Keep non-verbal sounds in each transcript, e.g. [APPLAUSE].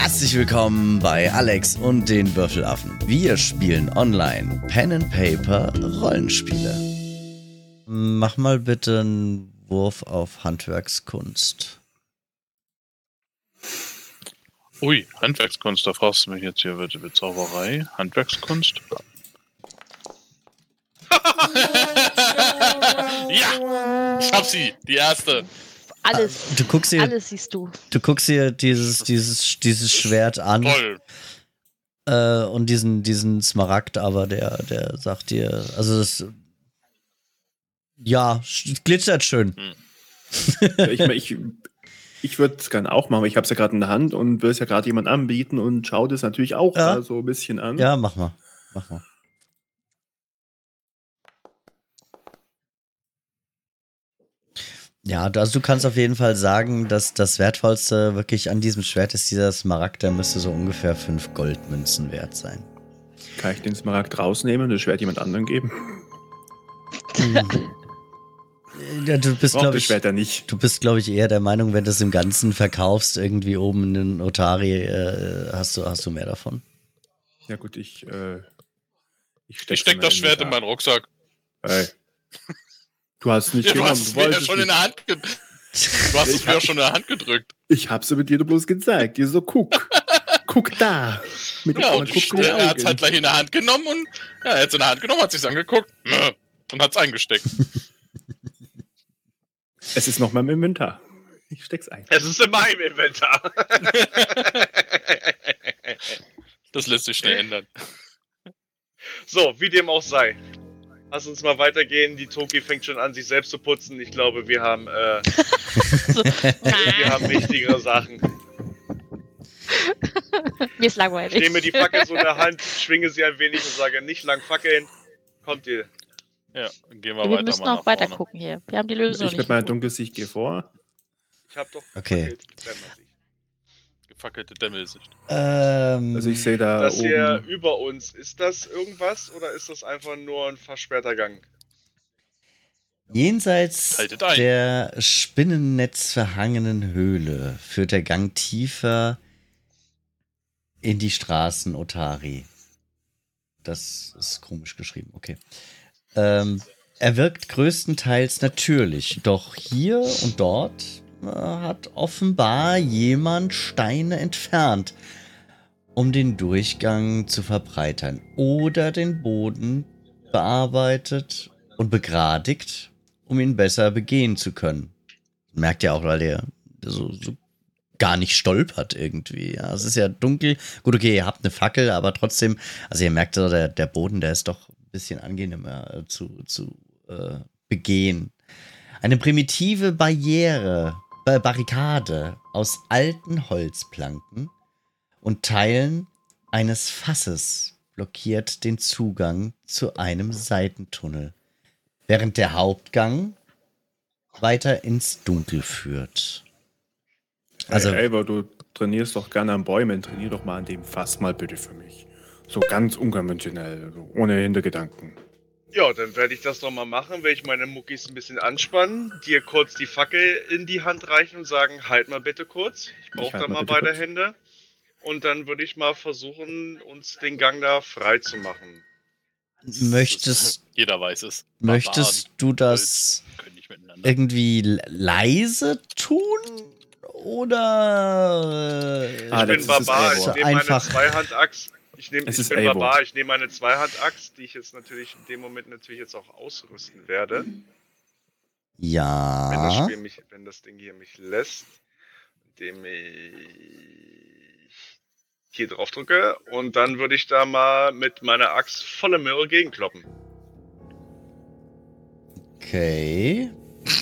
Herzlich willkommen bei Alex und den Würfelaffen. Wir spielen online Pen and Paper Rollenspiele. Mach mal bitte einen Wurf auf Handwerkskunst. Ui, Handwerkskunst, da fragst du mich jetzt hier, wird Zauberei, Handwerkskunst? [LAUGHS] ja, ich hab sie, die erste. Alles. Ah, Du guckst dir, Alles siehst du. du guckst dir dieses, dieses, dieses Schwert an Toll. äh, und diesen, diesen Smaragd, aber der, der sagt dir, also das, ja, glitzert schön. Ja, ich ich, ich würde es gerne auch machen, aber ich habe es ja gerade in der Hand und will es ja gerade jemand anbieten und schau das natürlich auch Ja. da so ein bisschen an. Ja, mach mal, mach mal. Ja, also du kannst auf jeden Fall sagen, dass das Wertvollste wirklich an diesem Schwert ist dieser Smaragd, der müsste so ungefähr fünf Goldmünzen wert sein. Kann ich den Smaragd rausnehmen und das Schwert jemand anderen geben? [LAUGHS] Ja, du bist, glaube ich, nicht. du bist, glaube ich, eher der Meinung, wenn du es im Ganzen verkaufst, irgendwie oben in den Otari, äh, hast du, hast du mehr davon. Ja gut, ich äh, ich Ich steck das Schwert in meinen Rucksack. Hey. Du hast nicht Ja, du genommen, hast es du mir ja schon in nicht. der Hand gedrückt. Du hast es mir ja hab- schon in der Hand gedrückt. Ich hab's aber dir bloß gezeigt. Dir so, guck. guck da. Mit Ja, und guck in die er hat es Augen. halt gleich in der Hand genommen und ja, er hat es in der Hand genommen, hat sich angeguckt und hat es eingesteckt. [LAUGHS] Es ist noch mal im Inventar. Ich steck's ein. Es ist in meinem Inventar. Das lässt sich schnell ändern. so, wie dem auch sei. Lass uns mal weitergehen. Die Toki fängt schon an, sich selbst zu putzen. Ich glaube, wir haben, äh, [LAUGHS] wir haben wichtigere Sachen. Mir ist Ich langweilig. nehme die Fackel so in der Hand, schwinge sie ein wenig und sage, nicht lang fackeln. Kommt ihr. Ja, dann gehen wir, wir weiter müssen mal auch weiter vorne. gucken hier. Wir haben die Lösung Ich mit meiner gefunden. Dunkelsicht gehe vor. Ich hab doch Okay. Gefackelt. Dämmersicht. Gefackelte Dämmelsicht. Ähm, Also ich sehe da Das hier oben. über uns, ist das irgendwas oder ist das einfach nur ein versperrter Gang? Jenseits der spinnennetzverhangenen Höhle führt der Gang tiefer in die Straßen Otari. Das ist komisch geschrieben, okay. Ähm, er wirkt größtenteils natürlich, doch hier und dort hat offenbar jemand Steine entfernt, um den Durchgang zu verbreitern oder den Boden bearbeitet und begradigt, um ihn besser begehen zu können. Merkt ja auch, weil der so, so gar nicht stolpert irgendwie. Ja, es ist ja dunkel. Gut, okay, ihr habt eine Fackel, aber trotzdem, also ihr merkt der, der Boden, der ist doch ein bisschen angenehmer zu, zu äh, begehen. Eine primitive Barriere, äh, Barrikade aus alten Holzplanken und Teilen eines Fasses blockiert den Zugang zu einem Seitentunnel, während der Hauptgang weiter ins Dunkel führt. Also- hey, Elber, du trainierst doch gerne an Bäumen. Trainier doch mal an dem Fass mal bitte für mich. So ganz unkonventionell, ohne Hintergedanken. Ja, dann werde ich das doch mal machen, werde ich meine Muckis ein bisschen anspannen, dir kurz die Fackel in die Hand reichen und sagen, halt mal bitte kurz. Ich brauche halt da mal beide kurz. Hände. Und dann würde ich mal versuchen, uns den Gang da frei zu machen. Möchtest, Jeder weiß es. möchtest du das irgendwie leise tun? Oder. äh, Ah, ich das bin Barbar, ich nehme meine einfach. Zweihandaxt. Ich, nehm, Es ich ist bin. Barbar, ich nehme meine Zweihandaxt, die ich jetzt natürlich in dem Moment natürlich jetzt auch ausrüsten werde. Wenn das Ja. Spiel mich, wenn das Ding hier mich lässt, indem ich hier drauf drücke und dann würde ich da mal mit meiner Axt volle Möhre gegenkloppen, Okay.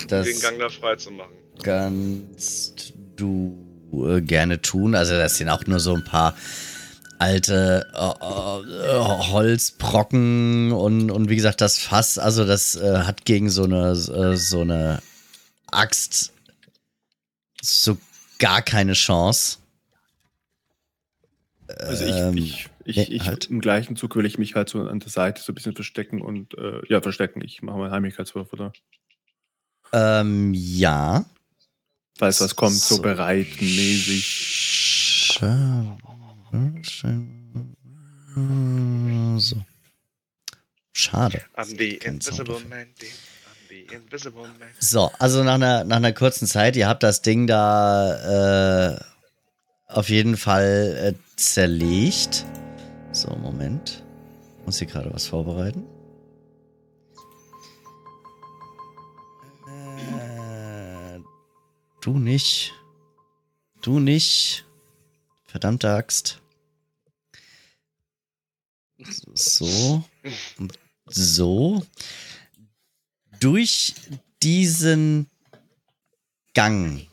Das den Gang da frei zu machen. kannst du äh, gerne tun. Also, das sind auch nur so ein paar alte äh, äh, Holzbrocken und, und wie gesagt, das Fass, also das äh, hat gegen so eine, äh, so eine Axt so gar keine Chance. Also ich, Ähm, ich, ich, ich halt. im gleichen Zug will ich mich halt so an der Seite so ein bisschen verstecken und äh, ja, verstecken. Ich mache meinen Heimlichkeitswurf, oder? Ähm, ja. Falls was kommt, so, So. bereitmäßig. So. Schade. So, also nach einer, nach einer kurzen Zeit, ihr habt das Ding da äh, auf jeden Fall äh, zerlegt. So, Moment. Muss hier gerade was vorbereiten. Äh, du nicht. Du nicht. Verdammte Axt. So. So. Durch diesen Gang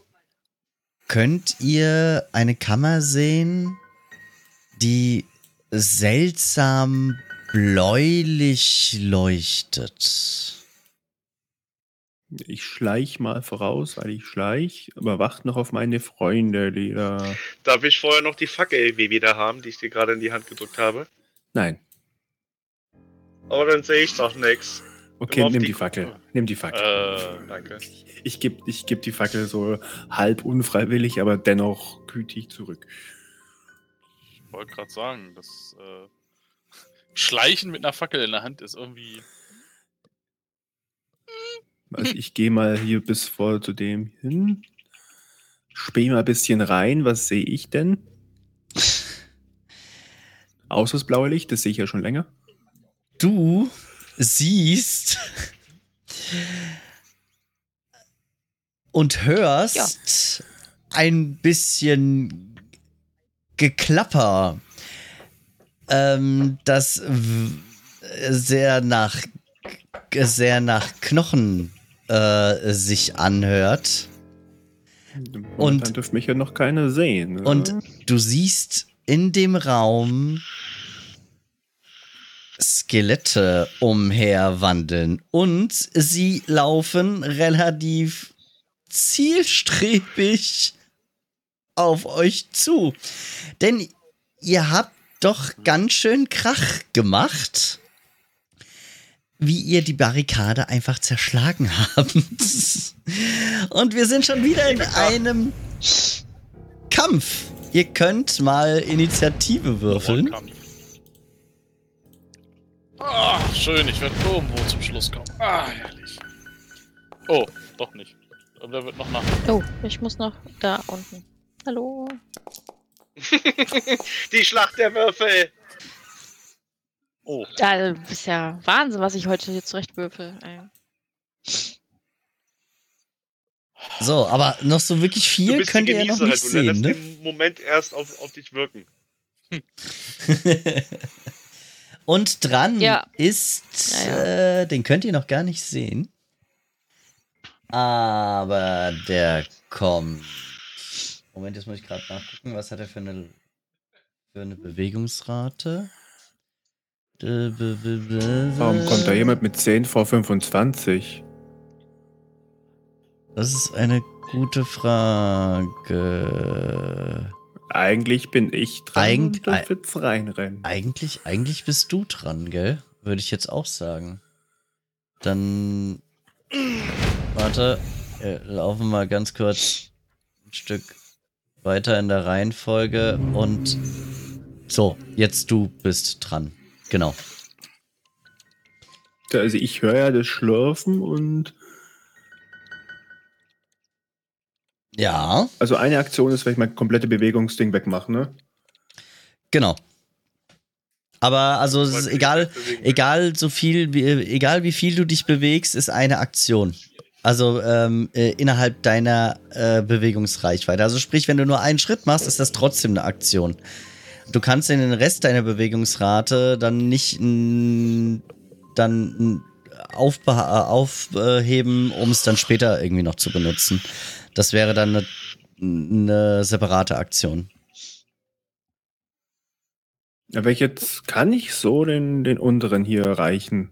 könnt ihr eine Kammer sehen, die seltsam bläulich leuchtet. Ich schleich mal voraus, weil ich schleich, aber wacht noch auf meine Freunde, die da. Darf ich vorher noch die Fackel wieder haben, die ich dir gerade in die Hand gedrückt habe? Nein. Aber dann sehe ich doch nichts. Okay, nimm die- die Fackel. Nimm die Fackel. Äh, Danke. Ich gebe ich geb die Fackel so halb unfreiwillig, aber dennoch gütig zurück. ich wollte gerade sagen, das äh, [LAUGHS] Schleichen mit einer Fackel in der Hand ist irgendwie. Also ich gehe mal hier bis vor zu dem hin. Späh mal ein bisschen rein. Was sehe ich denn? Außer das blaue Licht, das sehe ich ja schon länger. Du siehst und hörst ein bisschen Geklapper, ähm, das sehr nach sehr nach Knochen äh, sich anhört. Und dann mich ja noch keiner sehen. ne? Und du siehst in dem Raum Skelette umherwandeln und sie laufen relativ zielstrebig auf euch zu. Denn ihr habt doch ganz schön Krach gemacht, wie ihr die Barrikade einfach zerschlagen [LAUGHS] habt. Und wir sind schon wieder in einem Kampf. Ihr könnt mal Initiative würfeln. Kampf. Ah, schön, ich werde irgendwo zum Schluss kommen. Ah, herrlich. Oh, doch nicht. Aber der wird noch nach. Oh, ich muss noch da unten. Hallo. [LAUGHS] Die Schlacht der Würfel. Oh, Da ist ja Wahnsinn, was ich heute hier zurechtwürfel. So, aber noch so wirklich viel könnt ihr ja noch nicht sehen, lässt ne? den Moment erst auf, auf dich wirken. [LAUGHS] Und dran Ja. ist, Ja, Äh, den könnt ihr noch gar nicht sehen. Aber der kommt. Moment, jetzt muss ich gerade nachgucken, was hat er für eine, für eine Bewegungsrate? Warum kommt da jemand mit 10 vor 25? Das ist eine gute Frage. Eigentlich bin ich dran Eig- und darf jetzt reinrennen. Eigentlich, eigentlich bist du dran, gell? Würde ich jetzt auch sagen. Dann. Warte, wir laufen mal ganz kurz ein Stück weiter in der Reihenfolge und. So, jetzt du bist dran. Genau. Also ich höre ja das Schlürfen und Ja, also eine Aktion ist, wenn ich mein komplette Bewegungsding wegmache, ne? genau. Aber also es ist egal, egal so viel, wie, egal wie viel du dich bewegst, ist eine Aktion. Also ähm, äh, innerhalb deiner äh, Bewegungsreichweite. Also sprich, wenn du nur einen Schritt machst, ist das trotzdem eine Aktion. Du kannst in den Rest deiner Bewegungsrate dann nicht dann äh, aufheben, um es dann später irgendwie noch zu benutzen. Das wäre dann eine, eine separate Aktion. Aber jetzt kann ich so den, den unteren hier erreichen.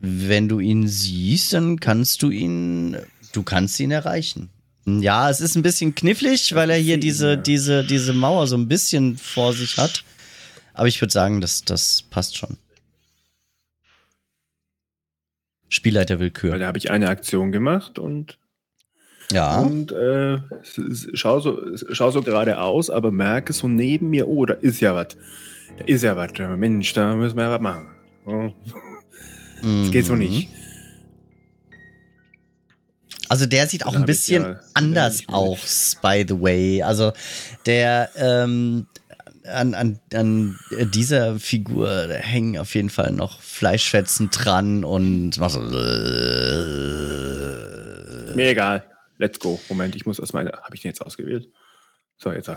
Wenn du ihn siehst, dann kannst du ihn, du kannst ihn erreichen. Ja, es ist ein bisschen knifflig, weil er hier diese, diese, diese Mauer so ein bisschen vor sich hat. Aber ich würde sagen, das, das passt schon. Weil Spielleiterwillkür. da habe ich eine Aktion gemacht und Ja. und äh, schau so, schau so geradeaus, aber merke so neben mir, oh, da ist ja was. Da ist ja was. Mensch, da müssen wir ja was machen. Oh, das geht so Mhm. nicht. Also der sieht auch ein bisschen ja- anders aus, by the way. Also der ähm, an, an, an dieser Figur da hängen auf jeden Fall noch Fleischfetzen dran und macht so. Mir egal. Let's go. Moment, ich muss erstmal. Habe ich den jetzt ausgewählt? So, jetzt.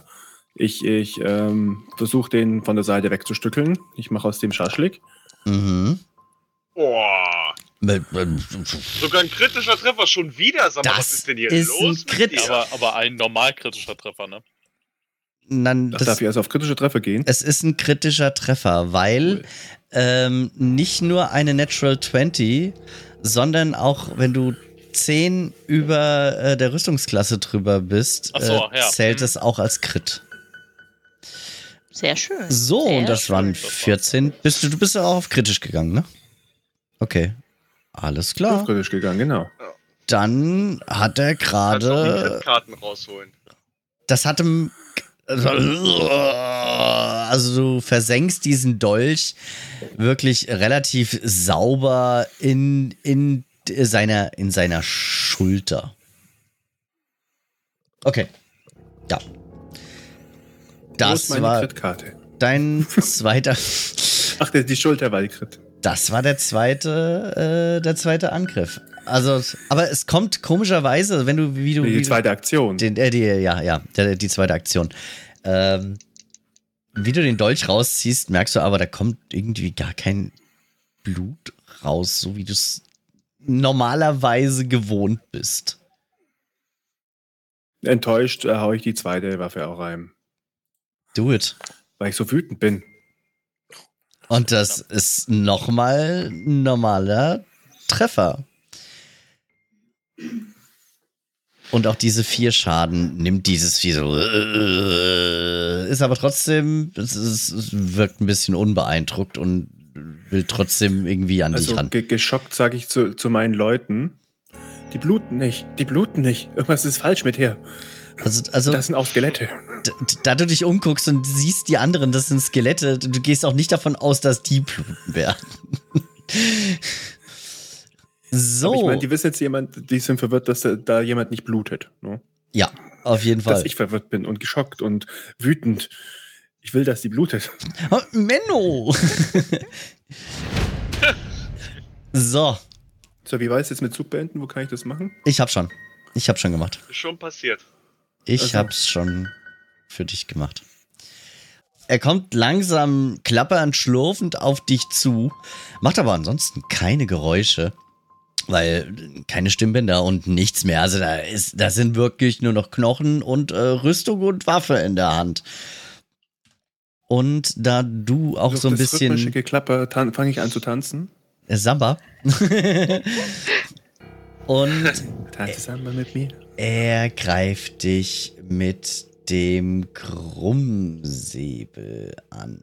Ich, ich ähm, versuche den von der Seite wegzustückeln. Ich mache aus dem Schaschlik. Mhm. Boah. Sogar ein kritischer Treffer schon wieder. Sag mal, Das was ist denn hier ist los? Aber, aber ein normal kritischer Treffer, ne? Dann, Ach, das, darf ich erst auf kritische Treffer gehen? es ist ein kritischer Treffer, weil Cool. ähm, nicht nur eine Natural 20, sondern auch wenn du 10 über äh, der Rüstungsklasse drüber bist, so, äh, ja. zählt Mhm. es auch als Crit. Sehr schön. So, Sehr und das schön. waren das war's. 14. Bist du, du bist ja auch auf kritisch gegangen, ne? Okay. Alles Auf klar. kritisch gegangen, genau. Dann hat er gerade. Kreditkarten rausholen. Das hat ihm. Also, du versenkst diesen Dolch wirklich relativ sauber in, in, seiner, in seiner Schulter. Okay. Ja. Das war Kritkarte? dein [LAUGHS] zweiter. Ach, die Schulter war die Krit. Das war der zweite, äh, der zweite Angriff. Also, aber es kommt komischerweise, wenn du, wie du, wie Die du zweite Aktion. den, äh, die, ja, ja, der, die zweite Aktion. Ähm, wie du den Dolch rausziehst, merkst du aber, da kommt irgendwie gar kein Blut raus, so wie du es normalerweise gewohnt bist. Enttäuscht äh, hau ich die zweite Waffe auch rein. Do it. Weil ich so wütend bin. Und das ist nochmal ein normaler Treffer. Und auch diese vier Schaden nimmt dieses Vieh so. äh, Ist aber trotzdem, es, ist, es wirkt ein bisschen unbeeindruckt und will trotzdem irgendwie an dich Also ran. ge geschockt sage ich zu, zu meinen Leuten, die bluten nicht, die bluten nicht. Irgendwas ist falsch mit her. Also, also Das sind auch Skelette. da du dich umguckst und siehst die anderen, das sind Skelette, du gehst auch nicht davon aus, dass die bluten werden. [LAUGHS] so. Aber ich meine, die wissen jetzt jemand, die sind verwirrt, dass da, da jemand nicht blutet. Ne? ja, auf jeden Fall. Dass ich verwirrt bin und geschockt und wütend. Ich will, dass die blutet. Oh, Menno! [LAUGHS] so, So, wie war es jetzt mit Zug beenden? Wo kann ich das machen? ich hab schon. Ich hab schon gemacht. Ist schon passiert. Ich Also. hab's schon für dich gemacht. Er kommt langsam klappernd, schlurfend auf dich zu, macht aber ansonsten keine Geräusche, weil keine Stimmbänder und nichts mehr. Also da ist, da sind wirklich nur noch Knochen und äh, Rüstung und Waffe in der Hand. Und da du auch Durch so ein das rhythmische bisschen Geklapper fange ich an zu tanzen. Samba [LAUGHS] und Tanze Samba mit mir. Er greift dich mit dem Krummsäbel an.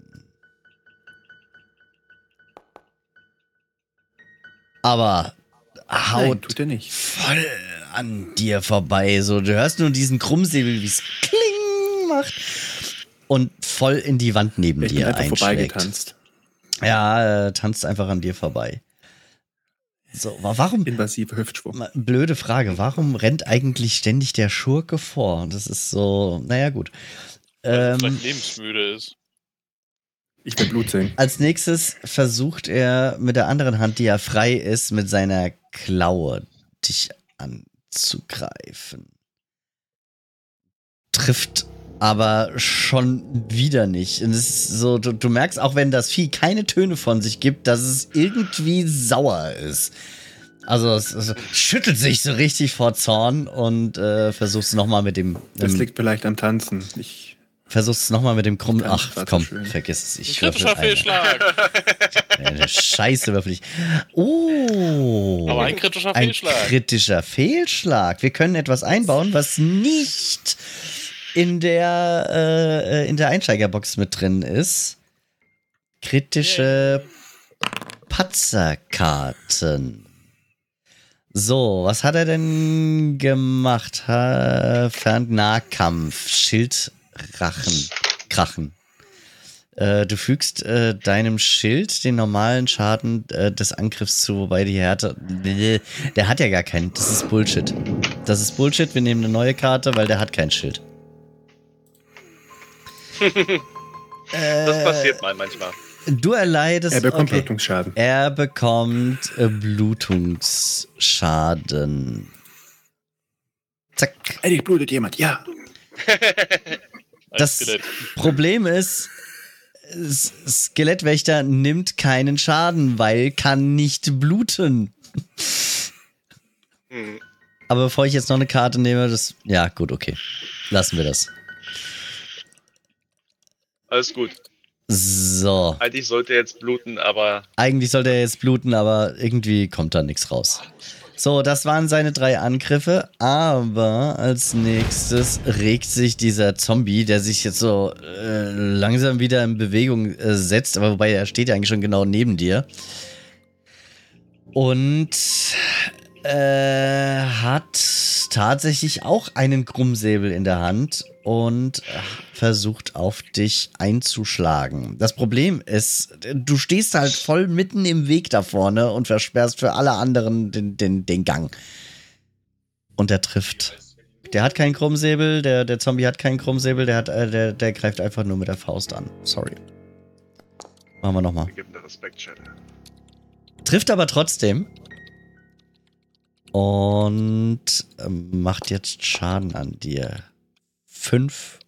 Aber Nein, haut nicht. voll an dir vorbei. So, du hörst nur diesen Krummsäbel, wie es kling macht und voll in die Wand neben Ich bin dir einfach einschlägt. vorbeigetanzt. Ja, äh, tanzt einfach an dir vorbei. So, wa- warum Invasive Hüftschwung. Blöde Frage, warum rennt eigentlich ständig der Schurke vor? Das ist so, naja gut. Weil Ähm, vielleicht lebensmüde ist. Ich will Blut sehen. als nächstes versucht er mit der anderen Hand, die ja frei ist, mit seiner Klaue dich anzugreifen. Trifft aber schon wieder nicht. Und es ist so, du, du merkst auch, wenn das Vieh keine Töne von sich gibt, dass es irgendwie sauer ist. Also es, es schüttelt sich so richtig vor Zorn und äh, versucht es nochmal mit dem. Das ähm, liegt vielleicht am Tanzen. Ich, versuchst es nochmal mit dem Krumm. Ganz Ach komm, schön. vergiss es. Ich Kritischer. Fehlschlag. [LAUGHS] Eine Scheiße würfel ich. Oh. Aber ein kritischer Ein Fehlschlag. kritischer Fehlschlag. Wir können etwas einbauen, was nicht in der, äh, in der Einsteigerbox mit drin ist. Kritische Patzerkarten. So, was hat er denn gemacht? Fernnahkampf, Schildrachen, Krachen. Äh, du fügst äh, deinem Schild den normalen Schaden äh, des Angriffs zu, wobei die Härte. Der hat ja gar keinen. Das ist Bullshit. Das ist Bullshit. Wir nehmen eine neue Karte, weil der hat kein Schild. Das passiert mal manchmal. Du erleidest. Er bekommt okay. Blutungsschaden. Er bekommt äh, Blutungsschaden. Zack. Eddie, blutet jemand, ja. Das Skelett. Problem ist, Skelettwächter nimmt keinen Schaden, weil kann nicht bluten. Hm. Aber bevor ich jetzt noch eine Karte nehme, das. Ja, gut, okay. Lassen wir das. Alles gut. So. Eigentlich sollte er jetzt bluten, aber Eigentlich sollte er jetzt bluten, aber irgendwie kommt da nichts raus. So, das waren seine drei Angriffe, aber als nächstes regt sich dieser Zombie, der sich jetzt so äh, langsam wieder in Bewegung äh, setzt, aber wobei er steht ja eigentlich schon genau neben dir. Und äh, hat tatsächlich auch einen Krummsäbel in der Hand und versucht auf dich einzuschlagen. Das Problem ist, du stehst halt voll mitten im Weg da vorne und versperrst für alle anderen den, den, den Gang. Und er trifft. Der hat keinen Krummsäbel, der, der Zombie hat keinen Krummsäbel, der, hat, äh, der, der greift einfach nur mit der Faust an. Sorry. Machen wir nochmal. Trifft aber trotzdem. Und ähm, macht jetzt Schaden an dir. Fünf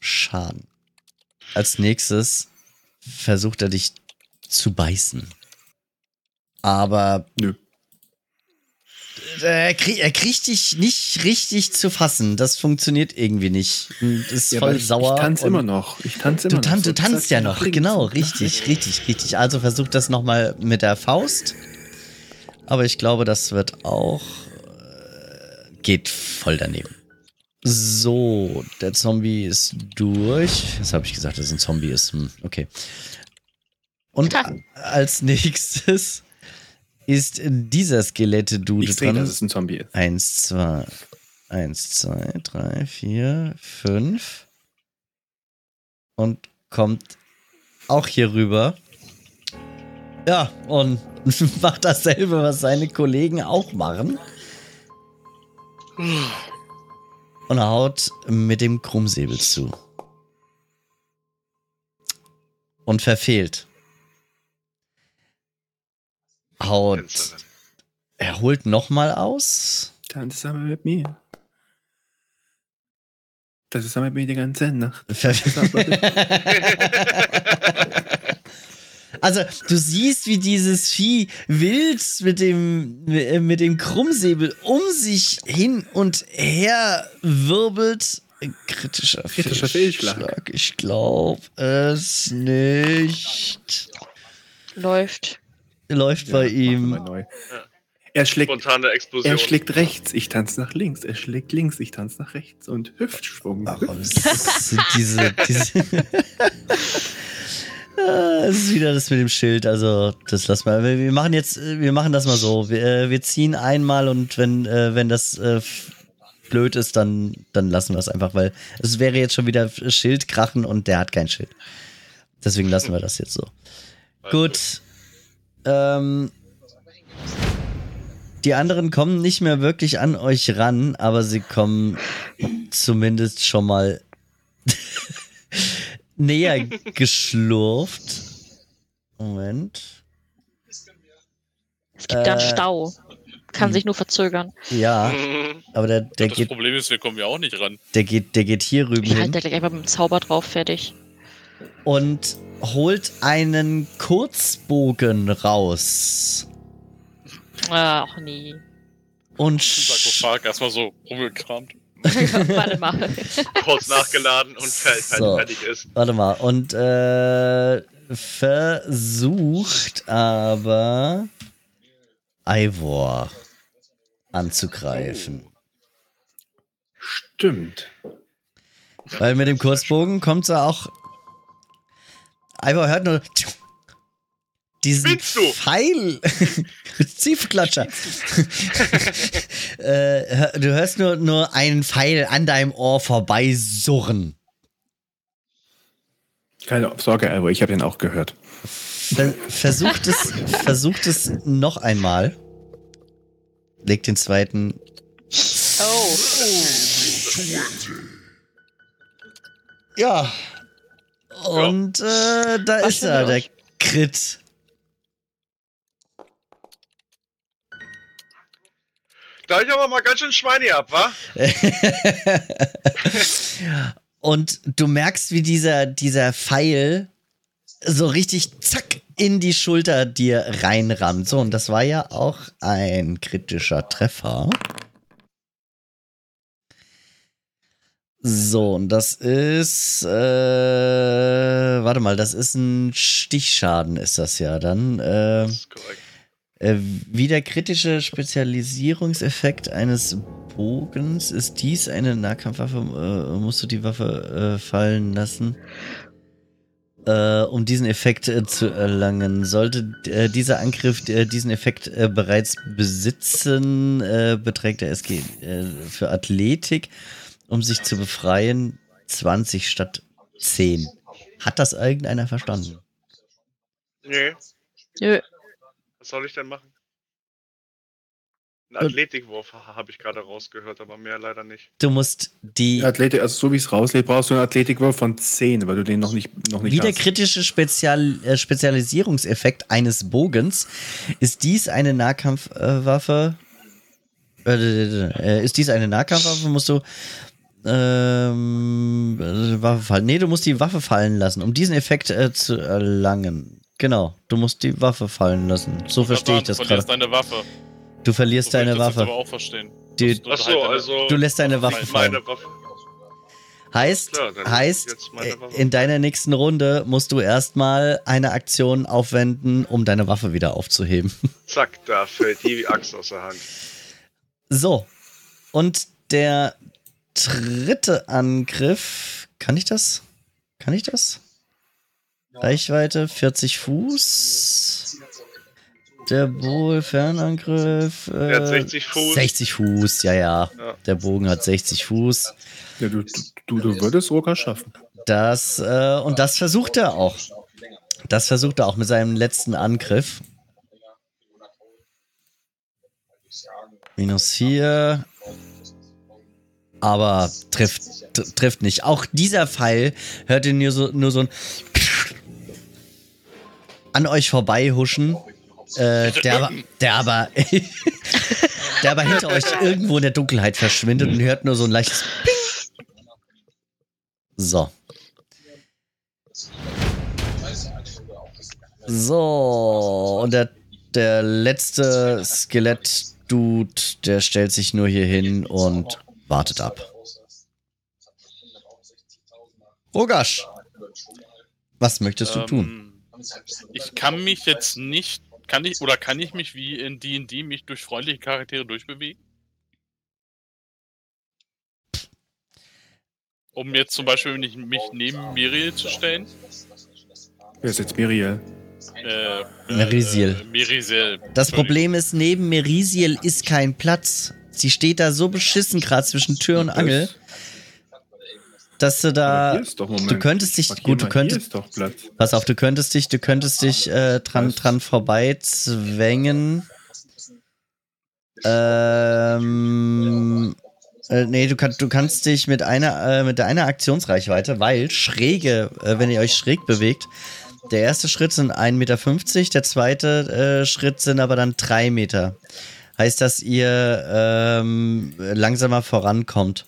Schaden. Als nächstes versucht er dich zu beißen. Aber Nö. er, krieg, er kriegt dich nicht richtig zu fassen. Das funktioniert irgendwie nicht. Das ist Ja, voll ich, sauer. Ich tanze immer noch. Ich tanze Du, immer tan noch. du tanzt ja noch, links genau, richtig, richtig, richtig. Also versuch das nochmal mit der Faust. Aber ich glaube, das wird auch. Äh, geht voll daneben. So, der Zombie ist durch. Was habe ich gesagt, dass ein Zombie ist? Hm, okay. Und als nächstes ist dieser Skelette-Dude Ich sehe, dran. dass es ein Zombie ist. Eins, zwei, eins, zwei, drei, vier, fünf. Und kommt auch hier rüber. Ja, und [LAUGHS] macht dasselbe, was seine Kollegen auch machen. Und haut mit dem Krummsäbel zu. Und verfehlt. Haut. Er holt nochmal aus. Tanz zusammen mit mir. Das ist mit mir die ganze Nacht. [LAUGHS] [LAUGHS] Also, du siehst, wie dieses Vieh wild mit dem, mit dem Krummsäbel um sich hin und her wirbelt. Kritischer, Kritischer Fehlschlag. Ich glaube es nicht. Läuft. Läuft bei Ja, wir ihm. Er schlägt, Spontane Explosion. er schlägt rechts, ich tanze nach links. Er schlägt links, ich tanze nach rechts. Und Hüftschwung. Warum sind diese, diese [LAUGHS] [LAUGHS] Es ist wieder das mit dem Schild, also das lassen wir. Wir machen jetzt, wir machen das mal so. Wir, äh, wir ziehen einmal und wenn, äh, wenn das äh, blöd ist, dann, dann lassen wir es einfach, weil es wäre jetzt schon wieder Schild krachen und der hat kein Schild. Deswegen lassen wir das jetzt so. Gut. Ähm, die anderen kommen nicht mehr wirklich an euch ran, aber sie kommen zumindest schon mal näher geschlurft. Moment. Es gibt da einen Äh, Stau. Kann hm. sich nur verzögern. Ja, aber der, der, das geht, Problem ist, wir kommen ja auch nicht ran. der, geht, der geht hier rüben Ich halte gleich einfach mit dem Zauber drauf, fertig. und holt einen Kurzbogen raus. Ach nee. Und Sarkophag erstmal so rumgekramt. [LAUGHS] Warte mal. Kurz nachgeladen und fer- So. fertig ist. warte mal. Und äh, versucht aber Ivor anzugreifen. Stimmt. Weil mit dem Kurzbogen kommt er auch. Ivor hört nur. Diesen? Pfeil. [LAUGHS] Ziefklatscher. [LAUGHS] äh, du hörst nur, nur einen Pfeil an deinem Ohr vorbei surren. Keine Sorge, Alvo, ich habe den auch gehört. Ver versucht, es, versucht es noch einmal. Legt den zweiten. Oh. Ja. Und äh, da Was ist er, der los? Crit. Da ich aber mal ganz schön Schweine ab, wa? [LAUGHS] Und du merkst, wie dieser, dieser Pfeil so richtig zack in die Schulter dir reinrammt. So, und das war ja auch ein kritischer Treffer. So, und das ist, äh, warte mal, das ist ein Stichschaden, ist das ja dann. Äh, Das ist korrekt. Äh, wie der kritische Spezialisierungseffekt eines Bogens ist dies eine Nahkampfwaffe, äh, musst du die Waffe äh, fallen lassen. Äh, um diesen Effekt äh, zu erlangen. Sollte äh, dieser Angriff äh, diesen Effekt äh, bereits besitzen, äh, beträgt der SG äh, für Athletik, um sich zu befreien, 20 statt 10. Hat das irgendeiner verstanden? Nee, Nö. Was soll ich denn machen? Äh. Ein Athletikwurf ha- habe ich gerade rausgehört, aber mehr leider nicht. Du musst die Athletik, also so wie es rauslädt, brauchst du einen Athletikwurf von 10, weil du den noch nicht, noch nicht Wie der hast. kritische Spezial äh, Spezialisierungseffekt eines Bogens ist dies eine Nahkampfwaffe. Äh, äh, ist dies eine Nahkampfwaffe, musst du ähm, äh, Waffe fallen. Nee, du musst die Waffe fallen lassen, um diesen Effekt äh, zu erlangen. Genau, du musst die Waffe fallen lassen. So verstehe ich das Du verlierst gerade. deine Waffe. Du verlierst So deine das jetzt Waffe. aber auch verstehen. Die- du so, halt also. Du lässt deine Waffe fallen. Meine Waffe. Heißt, Klar, heißt äh, in deiner nächsten Runde musst du erstmal eine Aktion aufwenden, um deine Waffe wieder aufzuheben. [LAUGHS] Zack, da fällt die Axt aus der Hand. So. Und der dritte Angriff. Kann ich das? Kann ich das? Reichweite 40 Fuß. Der wohl Fernangriff. Äh, Der hat 60 Fuß. 60 Fuß, ja, ja. Ja. Der Bogen hat 60 Fuß. Ja, du, du, du würdest sogar schaffen. Das, äh, und das versucht er auch. Das versucht er auch mit seinem letzten Angriff. Minus 4. Aber trifft, tr- trifft nicht. Auch dieser Pfeil hört ihr nur so, nur so ein an euch vorbei huschen. Äh, der aber, der aber, [LAUGHS] der aber hinter euch irgendwo in der Dunkelheit verschwindet und hört nur so ein leichtes Ping. So. So, und der, der letzte Skelett-Dude, der stellt sich nur hier hin und wartet ab. Rogasch, was möchtest du tun? Ich kann mich jetzt nicht, kann ich, oder kann ich mich wie in D&D mich durch freundliche Charaktere durchbewegen? Um jetzt zum Beispiel nicht, mich neben Miriel zu stellen? Wer ist jetzt Miriel? Äh, Merisiel. Äh, Merisiel. Das. Problem ist, neben Merisiel ist kein Platz. Sie steht da so beschissen gerade zwischen Tür und Angel, dass du da. doch. Du könntest dich. Markier Gut, du könntest. Pass auf, du könntest dich, du könntest dich äh, dran, dran vorbei zwängen. Ähm, äh, nee, du, kann, du kannst dich mit einer, äh, mit einer Aktionsreichweite, weil schräge, äh, wenn ihr euch schräg bewegt, der erste Schritt sind 1,50 Meter, der zweite äh, Schritt sind aber dann 3 Meter. Heißt, dass ihr ähm, langsamer vorankommt.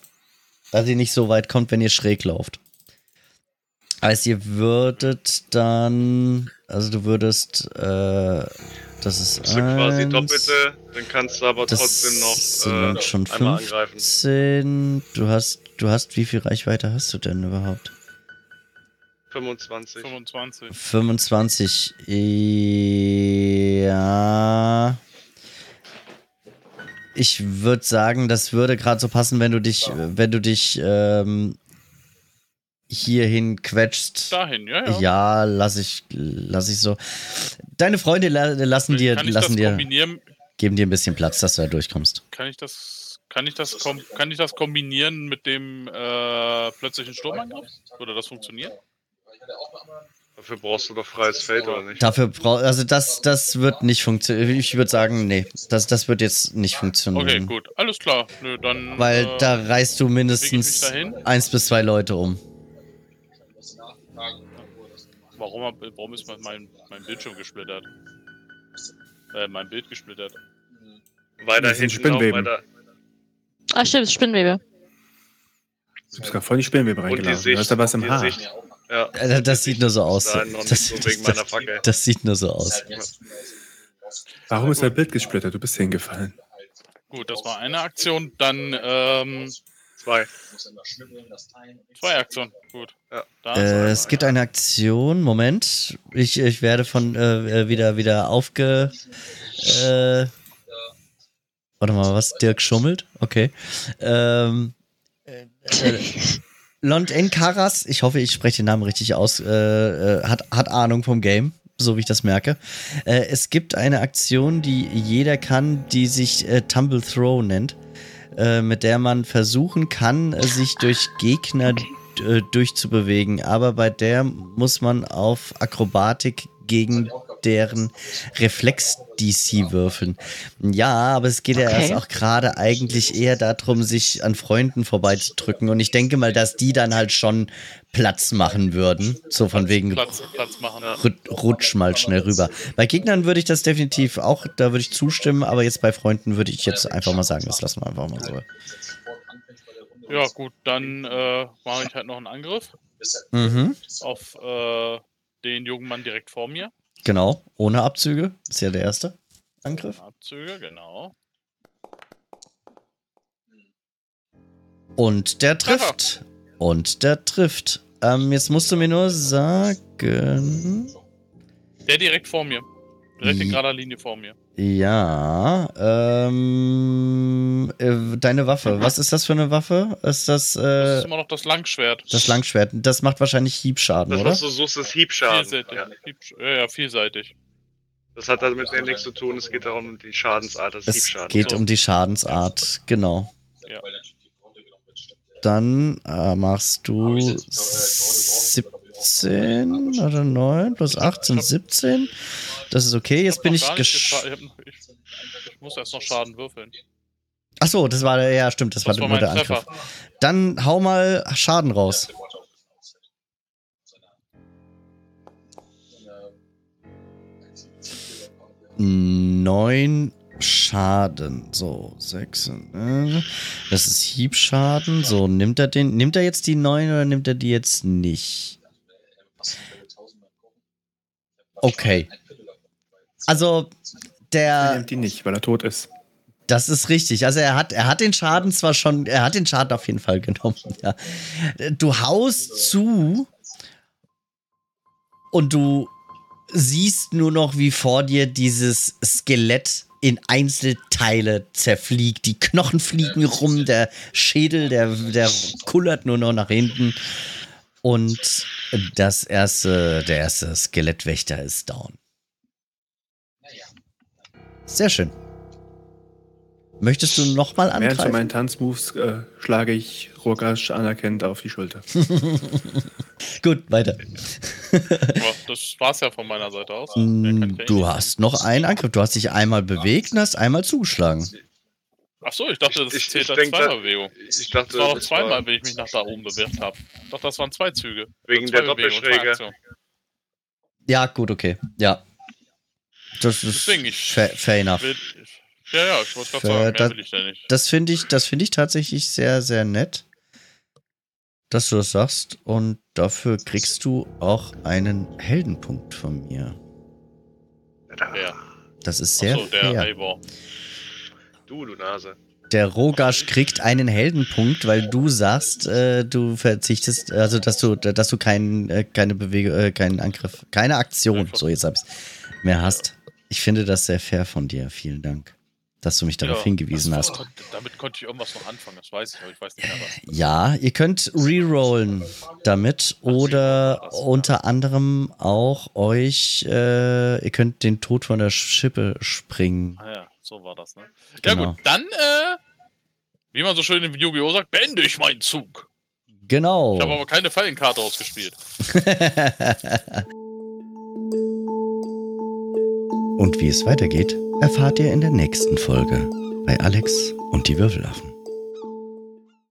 Dass ihr nicht so weit kommt, wenn ihr schräg lauft. Heißt, ihr würdet dann, also du würdest, äh, das ist Das sind quasi eins, Doppelte, dann kannst du aber das trotzdem noch sind äh, schon einmal angreifen. 15. Du hast, du hast, wie viel Reichweite hast du denn überhaupt? 25. 25. 25. Ja. Ich würde sagen, das würde gerade so passen, wenn du dich, wenn du dich ähm, hierhin quetschst. Dahin, ja, ja. Ja, lass ich, lass ich so. Deine Freunde la lassen dir, kann ich lassen das dir, kombinieren? geben dir ein bisschen Platz, dass du da durchkommst. Kann ich das, kann ich das, kom kann ich das kombinieren mit dem äh, plötzlichen Sturmangriff? Würde das funktionieren? Dafür brauchst du doch freies Feld, oder nicht? Dafür brauch, also das, das wird nicht funktionieren. Ich würde sagen, nee, das, das wird jetzt nicht funktionieren. Okay, gut, alles klar. Nö, dann. Weil äh, da reißt du mindestens eins bis zwei Leute um. Warum, warum ist mein, mein Bildschirm gesplittert? Äh, mein Bild gesplittert. Weiter Das sind Spinnweben. weiter. Ah, stimmt, Spinnwebe. Du bist gerade voll in die Spinnwebe reingelaufen. Du hast da was im Haar. Sicht. Ja. Äh, Das sieht nur so aus. Nein, noch nicht Das, so das, wegen meiner das, Fackel. das sieht nur so aus. Warum ist dein Bild gesplittert? Du bist hingefallen. Gut, das war eine Aktion. Dann ähm, Zwei. zwei Aktionen. Gut. Ja. Äh, es gibt eine Aktion. Moment. Ich, ich werde von äh, wieder, wieder aufge. Äh, warte mal, was? Dirk schummelt? Okay. Ähm, äh, äh, Lond N. Karas, ich hoffe, ich spreche den Namen richtig aus, äh, äh, hat, hat Ahnung vom Game, so wie ich das merke. Äh, es gibt eine Aktion, die jeder kann, die sich äh, Tumble Throw nennt, äh, mit der man versuchen kann, äh, sich durch Gegner äh, durchzubewegen. Aber bei der muss man auf Akrobatik gegen deren Reflex-DC würfeln. Ja, aber es geht ja Okay. erst auch gerade eigentlich eher darum, sich an Freunden vorbeizudrücken. Und ich denke mal, dass die dann halt schon Platz machen würden. So von wegen Platz, Platz machen. rut- rutsch mal schnell rüber. Bei Gegnern würde ich das definitiv auch, da würde ich zustimmen, aber jetzt bei Freunden würde ich jetzt einfach mal sagen, das lassen wir einfach mal so. Ja, gut, dann äh, mache ich halt noch einen Angriff Mhm, auf äh, den jungen Mann direkt vor mir. Genau, ohne Abzüge. Ist ja der erste Angriff. Abzüge, genau. Und der trifft. Und der trifft. Ähm, jetzt musst du mir nur sagen. Der direkt vor mir. Direkt in gerader Linie vor mir. Ja, ähm, äh, deine Waffe. Was ist das für eine Waffe? Ist das, Das äh, ist immer noch das Langschwert. das Langschwert? Das macht wahrscheinlich Hiebschaden, Das, oder? was du suchst, ist Hiebschaden. Vielseitig. Ja. Hiebsch- Ja, ja, vielseitig. Das hat damit nichts zu tun. Es geht darum, die Schadensart des Es Hiebschadens. geht So. um die Schadensart, genau. Ja. Dann äh, machst du 17 oder 9 plus 18, 17. Das ist okay. Jetzt bin ich gesch... ich, ich, muss erst noch Schaden würfeln. Achso, das war der, ja, stimmt, das, Das war war der Treffer. Angriff. Dann hau mal Schaden raus. Neun Schaden. So, sechs. äh, Das ist Hiebschaden. So, nimmt er den. Nimmt er jetzt die neun oder nimmt er die jetzt nicht? Okay. Also, Er der. nimmt die nicht, weil er tot ist. Das ist richtig. Also er hat, er hat den Schaden zwar schon, er hat den Schaden auf jeden Fall genommen. Ja. Du haust zu und du siehst nur noch, wie vor dir dieses Skelett in Einzelteile zerfliegt. Die Knochen fliegen rum, der Schädel, der, der kullert nur noch nach hinten. Und das erste, der erste Skelettwächter ist down. Sehr schön. Möchtest du nochmal Während zu angreifen? meinen Tanzmoves äh, schlage ich Rogasch anerkennend auf die Schulter. [LAUGHS] Gut, weiter. Das war's ja von meiner Seite aus. Ja eh Mm, Du hast noch einen Angriff. Du hast dich einmal bewegt und hast einmal zugeschlagen. Machen. Ach so, ich dachte, das Ich- zählt ich als denk, zweimal Bewegung. Ich dachte, Das war doch das zweimal, war wenn ich mich nach da oben bewegt habe. Doch, das waren zwei Züge. wegen Zwei der Doppelschräge. Ja, gut, okay. Ja. Das ist Deswegen, ich fair, fair enough. will, ich, ja, ja, ich wollte gerade sagen, mehr das- will ich da nicht. Das finde ich, das finde ich tatsächlich sehr, sehr nett, dass du das sagst. Und dafür kriegst du auch einen Heldenpunkt von mir. Wer? Das ist sehr Achso, der fair. Eivor. Du, du Nase. Der Rogasch kriegt einen Heldenpunkt, weil du sagst, äh, du verzichtest, also dass du, dass du keinen, äh, keine Bewegung, äh, keinen Angriff, keine Aktion, so jetzt hab's, mehr hast. Ich finde das sehr fair von dir. Vielen Dank. dass du mich darauf Ja, hingewiesen hast. war- Damit konnte ich irgendwas noch anfangen, das weiß ich, aber ich weiß nicht mehr was. Ja, ihr könnt rerollen damit oder unter anderem auch euch, äh, ihr könnt den Tod von der Schippe springen. Ah ja, so war das, ne? Ja Genau. gut, dann, äh, wie man so schön in Yu-Gi-Oh! sagt, beende ich meinen Zug. Genau. Ich habe aber keine Fallenkarte ausgespielt. [LAUGHS] Und wie es weitergeht, erfahrt ihr in der nächsten Folge bei Alex und die Würfelaffen.